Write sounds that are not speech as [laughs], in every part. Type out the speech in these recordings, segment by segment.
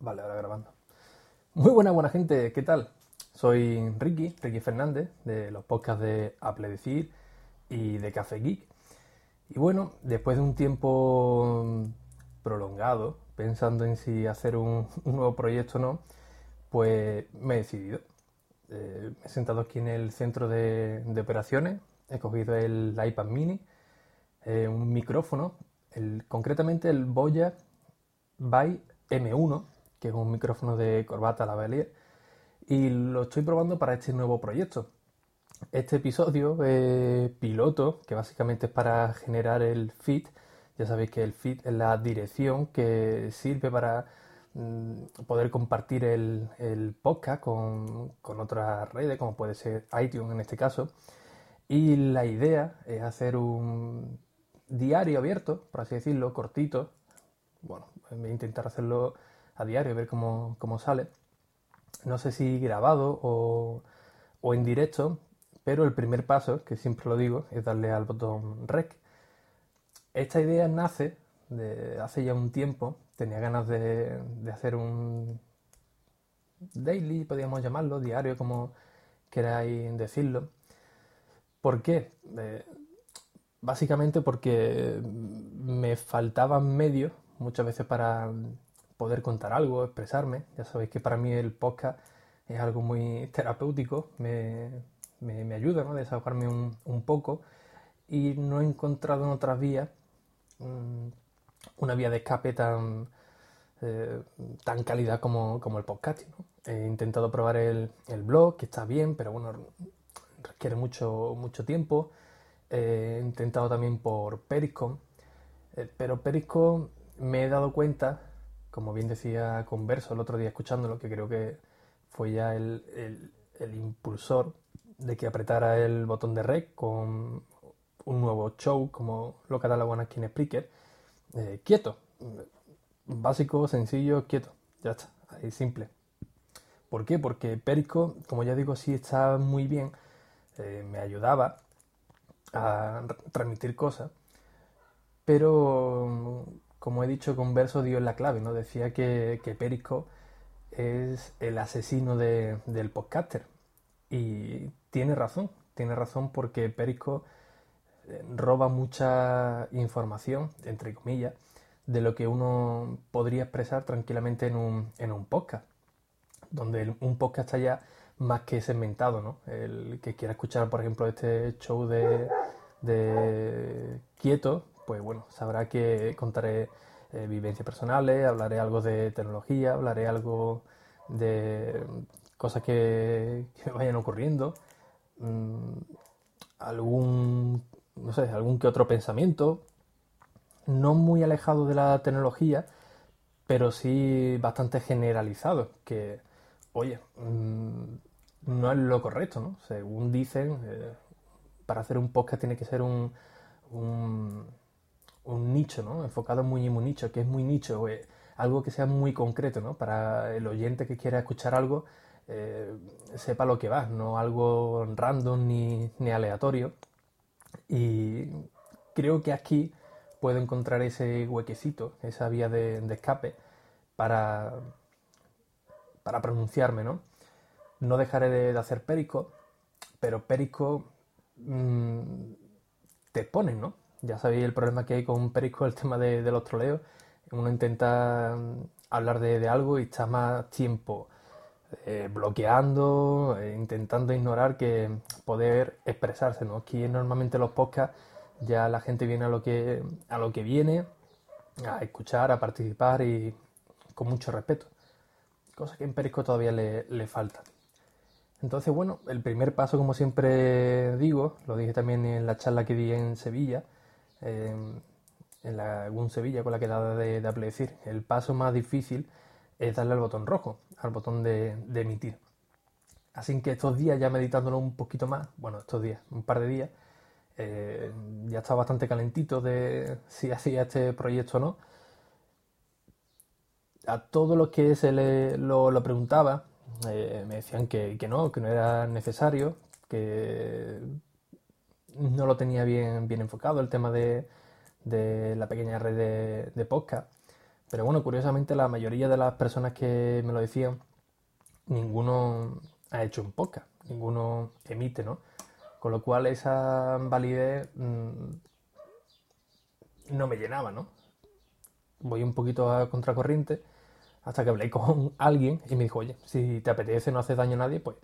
Vale, ahora grabando. Muy buena, buena gente, ¿qué tal? Soy Ricky, Ricky Fernández, de los podcasts de Apple Decir y de Café Geek. Y bueno, después de un tiempo prolongado, pensando en si hacer un, [laughs] nuevo proyecto o no, pues me he decidido. Eh, me he sentado aquí en el centro de, operaciones, he cogido el iPad mini, eh, un micrófono, concretamente el Boya by M1, que es un micrófono de corbata lavalier, y lo estoy probando para este nuevo proyecto. Este episodio piloto, que básicamente es para generar el feed. Ya sabéis que el feed es la dirección que sirve para Mm, poder compartir el, podcast con, con, otras redes, como puede ser iTunes en este caso. Y la idea es hacer un diario abierto, por así decirlo, cortito. Bueno, intentar hacerlo a diario, ver cómo, cómo sale. No sé si grabado o, o en directo, pero el primer paso, que siempre lo digo, es darle al botón REC. Esta idea nace de hace ya un tiempo tenía ganas de, hacer un daily, podríamos llamarlo, diario, como queráis decirlo. ¿Por qué? Eh, básicamente porque me faltaban medios muchas veces para poder contar algo, expresarme. Ya sabéis que para mí el podcast es algo muy terapéutico, me, ayuda a desahogarme un, poco y no he encontrado en otras vías mm, una vía de escape tan, eh, tan calidad como, el podcast. He intentado probar el, blog, que está bien, pero bueno, requiere mucho, mucho tiempo. he intentado también por Periscope, eh, pero Periscope me he dado cuenta, como bien decía Converso el otro día escuchándolo, que creo que fue ya el, impulsor de que apretara el botón de rec con un nuevo show, como lo catalogan aquí en Spreaker, eh, quieto. Básico, sencillo, quieto. Ya está. Ahí simple. ¿Por qué? Porque Perico, como ya digo, sí está muy bien. Eh, me ayudaba a transmitir cosas. Pero, como he dicho, con verso dio la clave, ¿no? Decía que, que es el asesino del podcaster. Y tiene razón, tiene razón porque Perico roba mucha información, entre comillas, de lo que uno podría expresar tranquilamente en un, podcast, donde un podcast está ya más que segmentado, ¿no? El que quiera escuchar, por ejemplo, este show de Quieto, pues bueno, sabrá que contaré eh, vivencias personales, hablaré algo de tecnología, hablaré algo de cosas que, me vayan ocurriendo, mm, algún no sé, algún que otro pensamiento, no muy alejado de la tecnología, pero sí bastante generalizado, que, oye, mm, no es lo correcto, ¿no? Según dicen, eh, para hacer un podcast tiene que ser un, nicho, ¿no? Enfocado muy en un nicho, que es muy nicho, eh, algo que sea muy concreto, ¿no? Para el oyente que quiera escuchar algo, eh, sepa lo que va, no algo random ni, ni aleatorio. Y creo que aquí puedo encontrar ese huequecito, esa vía de, escape para, para pronunciarme, ¿no? No dejaré de, hacer perico, pero perico mm, te ponen, ¿no? Ya sabéis el problema que hay con perico, el tema de, los troleos. Uno intenta mm, hablar de, algo y está más tiempo eh, bloqueando, eh, intentando ignorar que poder expresarse, ¿no? Aquí normalmente los podcasts ya la gente viene a lo que, a lo que viene, a escuchar, a participar y con mucho respeto. Cosa que en Perisco todavía le, falta. Entonces, bueno, el primer paso, como siempre digo, lo dije también en la charla que di en Sevilla, en la Sevilla con la quedada de, de Apple decir, el paso más difícil es darle al botón rojo, al botón de, de emitir. Así que estos días, ya meditándolo un poquito más, bueno, estos días, un par de días, eh, ya estaba bastante calentito de si hacía este proyecto o no. A todos los que se le, lo, lo preguntaba, eh, me decían que, que, no, que no era necesario, que no lo tenía bien, bien enfocado el tema de, de la pequeña red de, podcast. Pero bueno, curiosamente la mayoría de las personas que me lo decían, ninguno ha hecho un podcast, ninguno emite, ¿no? Con lo cual esa validez mmm, no me llenaba, ¿no? Voy un poquito a contracorriente hasta que hablé con alguien y me dijo, oye, si te apetece, no hace daño a nadie, pues,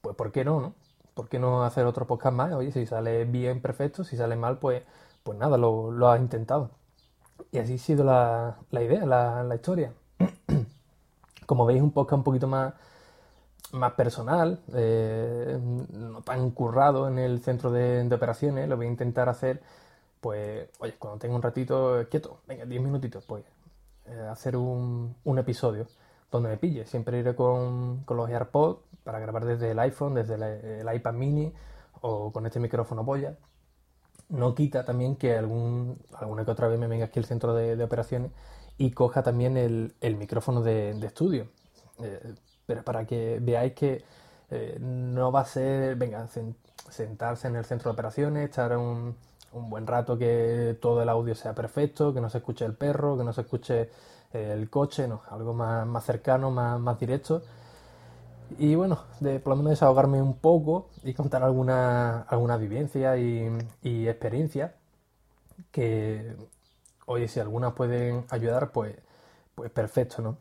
pues ¿por qué no, no? ¿Por qué no hacer otro podcast más? Oye, si sale bien, perfecto, si sale mal, pues, pues nada, lo, lo has intentado. Y así ha sido la, la idea, la, la historia. [clears throat] Como veis, un podcast un poquito más más personal, eh, no tan currado en el centro de, de, operaciones, lo voy a intentar hacer, pues, oye, cuando tenga un ratito quieto, venga, 10 minutitos, pues, eh, hacer un, un, episodio donde me pille. Siempre iré con, con, los AirPods para grabar desde el iPhone, desde el, iPad mini o con este micrófono boya. No quita también que algún, alguna que otra vez me venga aquí el centro de, operaciones y coja también el, el micrófono de, estudio. Eh, pero para que veáis que eh, no va a ser, venga, sentarse en el centro de operaciones, estar un, un, buen rato que todo el audio sea perfecto, que no se escuche el perro, que no se escuche el coche, no, algo más, más cercano, más, más directo. Y bueno, de por lo menos desahogarme un poco y contar alguna, alguna vivencia y, y experiencia que, oye, si algunas pueden ayudar, pues, pues perfecto, ¿no?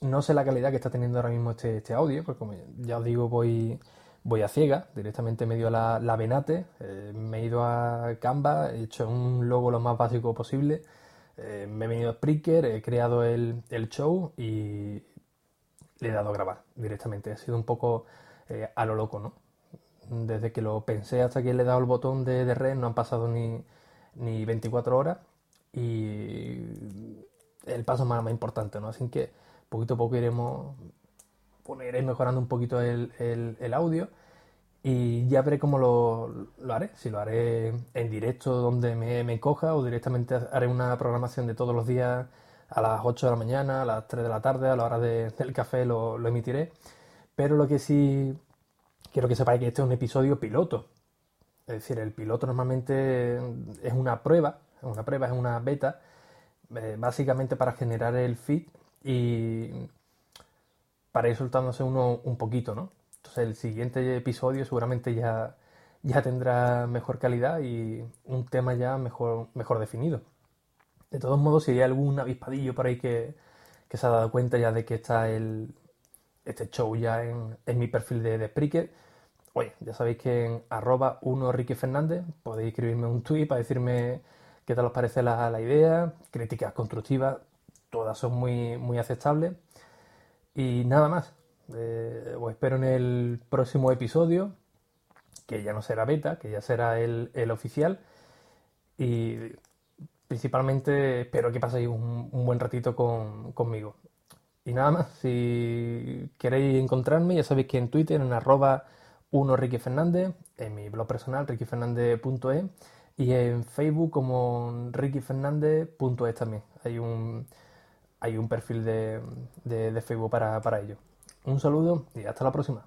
No sé la calidad que está teniendo ahora mismo este, este audio, porque como ya os digo, voy, voy a ciega, directamente me dio la, la Venate, eh, me he ido a Canva, he hecho un logo lo más básico posible, eh, me he venido a Spreaker, he creado el, el, show y le he dado a grabar directamente. Ha sido un poco eh, a lo loco, ¿no? Desde que lo pensé hasta que le he dado el botón de, de red no han pasado ni, ni 24 horas y el paso más, más importante, ¿no? Así que poquito a poco iremos, bueno, mejorando un poquito el, el, el, audio y ya veré cómo lo, lo, haré. Si lo haré en directo donde me, me, coja o directamente haré una programación de todos los días a las 8 de la mañana, a las 3 de la tarde, a la hora de, del café lo, emitiré. Pero lo que sí quiero que sepáis que este es un episodio piloto. Es decir, el piloto normalmente es una prueba, una prueba, es una beta, eh, básicamente para generar el feed y para ir soltándose uno un poquito, ¿no? Entonces el siguiente episodio seguramente ya, ya tendrá mejor calidad y un tema ya mejor, mejor definido. De todos modos, si hay algún avispadillo por ahí que, se ha dado cuenta ya de que está el, este show ya en, en mi perfil de, de Spreaker, oye, ya sabéis que en arroba 1 Ricky Fernández podéis escribirme un tweet para decirme qué tal os parece la, la idea, críticas constructivas, todas son muy, muy aceptables. Y nada más. Eh, os espero en el próximo episodio, que ya no será beta, que ya será el, el oficial. Y principalmente espero que paséis un, un buen ratito con, conmigo. Y nada más, si queréis encontrarme, ya sabéis que en Twitter, en arroba 1 Ricky Fernández, en mi blog personal, rickyfernández.es, y en Facebook como rickyfernández.es también. Hay un, hay un perfil de, de, de Facebook para, para ello. Un saludo y hasta la próxima.